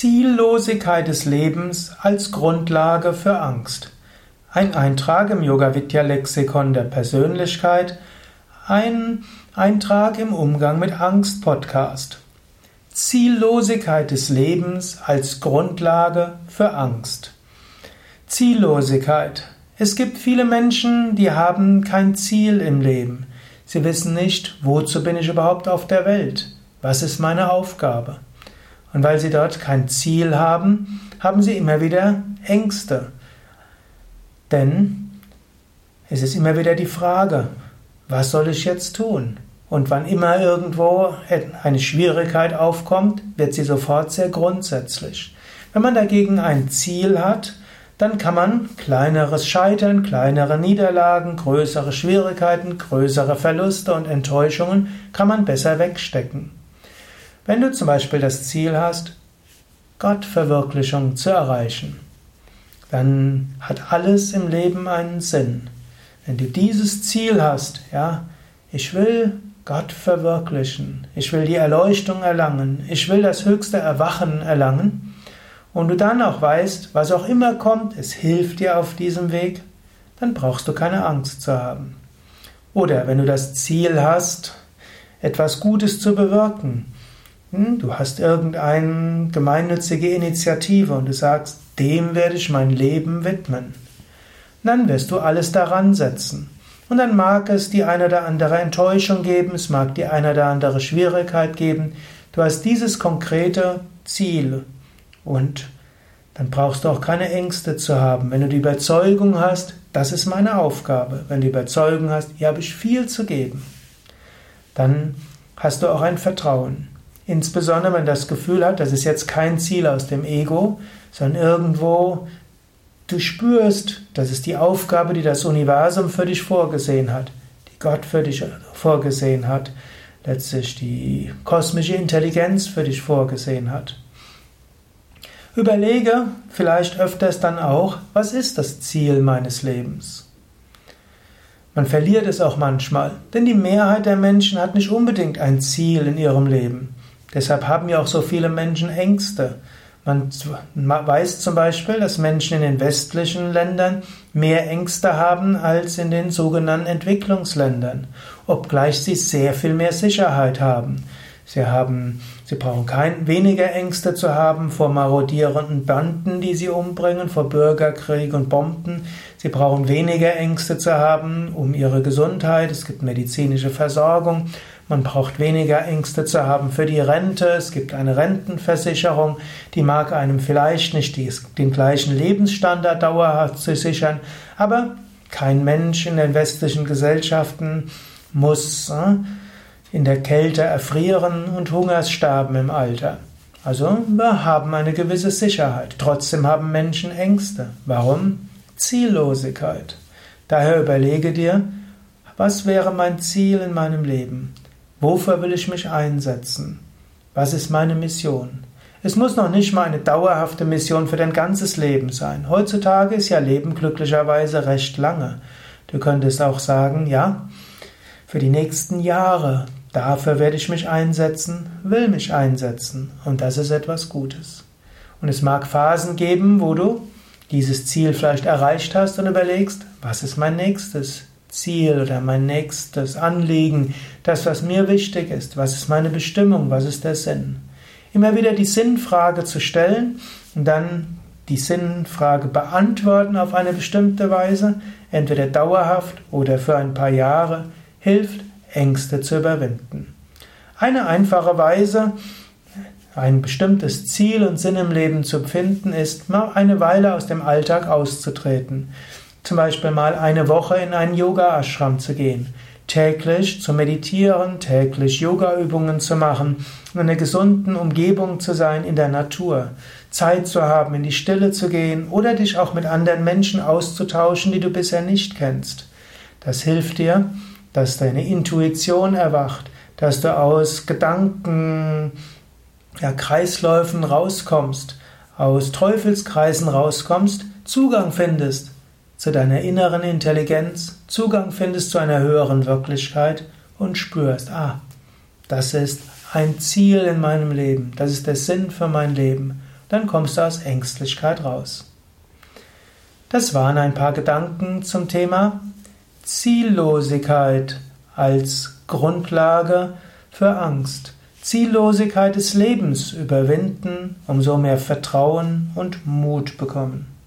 Ziellosigkeit des Lebens als Grundlage für Angst. Ein Eintrag im Yoga Vidya Lexikon der Persönlichkeit, ein Eintrag im Umgang mit Angst Podcast. Ziellosigkeit des Lebens als Grundlage für Angst. Ziellosigkeit. Es gibt viele Menschen, die haben kein Ziel im Leben. Sie wissen nicht, wozu bin ich überhaupt auf der Welt? Was ist meine Aufgabe? Und weil sie dort kein Ziel haben, haben sie immer wieder Ängste. Denn es ist immer wieder die Frage, was soll ich jetzt tun? Und wann immer irgendwo eine Schwierigkeit aufkommt, wird sie sofort sehr grundsätzlich. Wenn man dagegen ein Ziel hat, dann kann man kleineres Scheitern, kleinere Niederlagen, größere Schwierigkeiten, größere Verluste und Enttäuschungen kann man besser wegstecken. Wenn du zum Beispiel das Ziel hast, Gottverwirklichung zu erreichen, dann hat alles im Leben einen Sinn. Wenn du dieses Ziel hast, ja, ich will Gott verwirklichen, ich will die Erleuchtung erlangen, ich will das höchste Erwachen erlangen, und du dann auch weißt, was auch immer kommt, es hilft dir auf diesem Weg, dann brauchst du keine Angst zu haben. Oder wenn du das Ziel hast, etwas Gutes zu bewirken, du hast irgendeine gemeinnützige Initiative und du sagst, dem werde ich mein Leben widmen. Dann wirst du alles daran setzen. Und dann mag es die eine oder andere Enttäuschung geben, es mag die eine oder andere Schwierigkeit geben. Du hast dieses konkrete Ziel und dann brauchst du auch keine Ängste zu haben. Wenn du die Überzeugung hast, das ist meine Aufgabe, wenn du die Überzeugung hast, hier habe ich viel zu geben, dann hast du auch ein Vertrauen. Insbesondere wenn das Gefühl hat, das ist jetzt kein Ziel aus dem Ego, sondern irgendwo du spürst, das ist die Aufgabe, die das Universum für dich vorgesehen hat, die Gott für dich vorgesehen hat, letztlich die kosmische Intelligenz für dich vorgesehen hat. Überlege vielleicht öfters dann auch, was ist das Ziel meines Lebens? Man verliert es auch manchmal, denn die Mehrheit der Menschen hat nicht unbedingt ein Ziel in ihrem Leben. Deshalb haben ja auch so viele Menschen Ängste. Man weiß zum Beispiel, dass Menschen in den westlichen Ländern mehr Ängste haben als in den sogenannten Entwicklungsländern, obgleich sie sehr viel mehr Sicherheit haben. Sie haben, sie brauchen kein, weniger Ängste zu haben vor marodierenden Banden, die sie umbringen, vor Bürgerkrieg und Bomben. Sie brauchen weniger Ängste zu haben um ihre Gesundheit. Es gibt medizinische Versorgung. Man braucht weniger Ängste zu haben für die Rente. Es gibt eine Rentenversicherung, die mag einem vielleicht nicht den gleichen Lebensstandard dauerhaft zu sichern, aber kein Mensch in den westlichen Gesellschaften muss äh, in der Kälte erfrieren und Hungers sterben im Alter. Also wir haben eine gewisse Sicherheit. Trotzdem haben Menschen Ängste. Warum? Ziellosigkeit. Daher überlege dir, was wäre mein Ziel in meinem Leben? Wofür will ich mich einsetzen? Was ist meine Mission? Es muss noch nicht mal eine dauerhafte Mission für dein ganzes Leben sein. Heutzutage ist ja Leben glücklicherweise recht lange. Du könntest auch sagen, ja, für die nächsten Jahre, dafür werde ich mich einsetzen, will mich einsetzen. Und das ist etwas Gutes. Und es mag Phasen geben, wo du dieses Ziel vielleicht erreicht hast und überlegst, was ist mein nächstes Ziel oder mein nächstes Anliegen, das, was mir wichtig ist, was ist meine Bestimmung, was ist der Sinn. Immer wieder die Sinnfrage zu stellen und dann die Sinnfrage beantworten auf eine bestimmte Weise, entweder dauerhaft oder für ein paar Jahre, hilft, Ängste zu überwinden. Eine einfache Weise, ein bestimmtes Ziel und Sinn im Leben zu finden, ist, mal eine Weile aus dem Alltag auszutreten. Zum Beispiel mal eine Woche in einen Yoga-Ashram zu gehen, täglich zu meditieren, täglich Yoga-Übungen zu machen, in einer gesunden Umgebung zu sein in der Natur, Zeit zu haben, in die Stille zu gehen oder dich auch mit anderen Menschen auszutauschen, die du bisher nicht kennst. Das hilft dir, dass deine Intuition erwacht, dass du aus Gedanken, ja, Kreisläufen rauskommst, aus Teufelskreisen rauskommst, Zugang findest zu deiner inneren Intelligenz, Zugang findest zu einer höheren Wirklichkeit und spürst, ah, das ist ein Ziel in meinem Leben, das ist der Sinn für mein Leben. dann kommst du aus Ängstlichkeit raus. Das waren ein paar Gedanken zum Thema Ziellosigkeit als Grundlage für Angst. Ziellosigkeit des Lebens überwinden, um so mehr Vertrauen und Mut bekommen.